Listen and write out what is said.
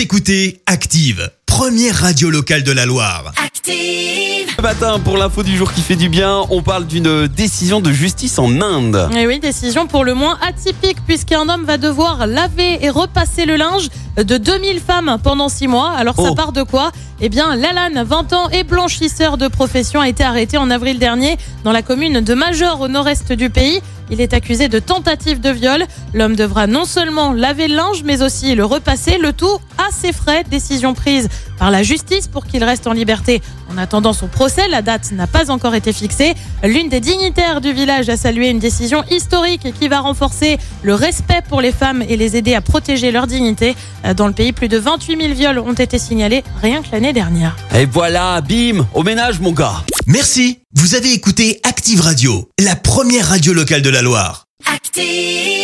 Vous écoutez Active, première radio locale de la Loire. Active. Ce matin, pour l'info du jour qui fait du bien, on parle d'une décision de justice en Inde. Et oui, décision pour le moins atypique puisqu'un homme va devoir laver et repasser le linge de 2000 femmes pendant 6 mois. Alors ça Oh. part de quoi? Eh bien, Lalan, 20 ans et blanchisseur de profession, a été arrêté en avril dernier dans la commune de Major au nord-est du pays. Il est accusé de tentative de viol. L'homme devra non seulement laver le linge, mais aussi le repasser, le tout à ses frais. Décision prise par la justice pour qu'il reste en liberté en attendant son procès. La date n'a pas encore été fixée. L'une des dignitaires du village a salué une décision historique qui va renforcer le respect pour les femmes et les aider à protéger leur dignité. Euh, Dans le pays, plus de 28 000 viols ont été signalés rien que l'année dernière. Et voilà, bim, au ménage mon gars. Merci. Vous avez écouté Active Radio, la première radio locale de la Loire. Active.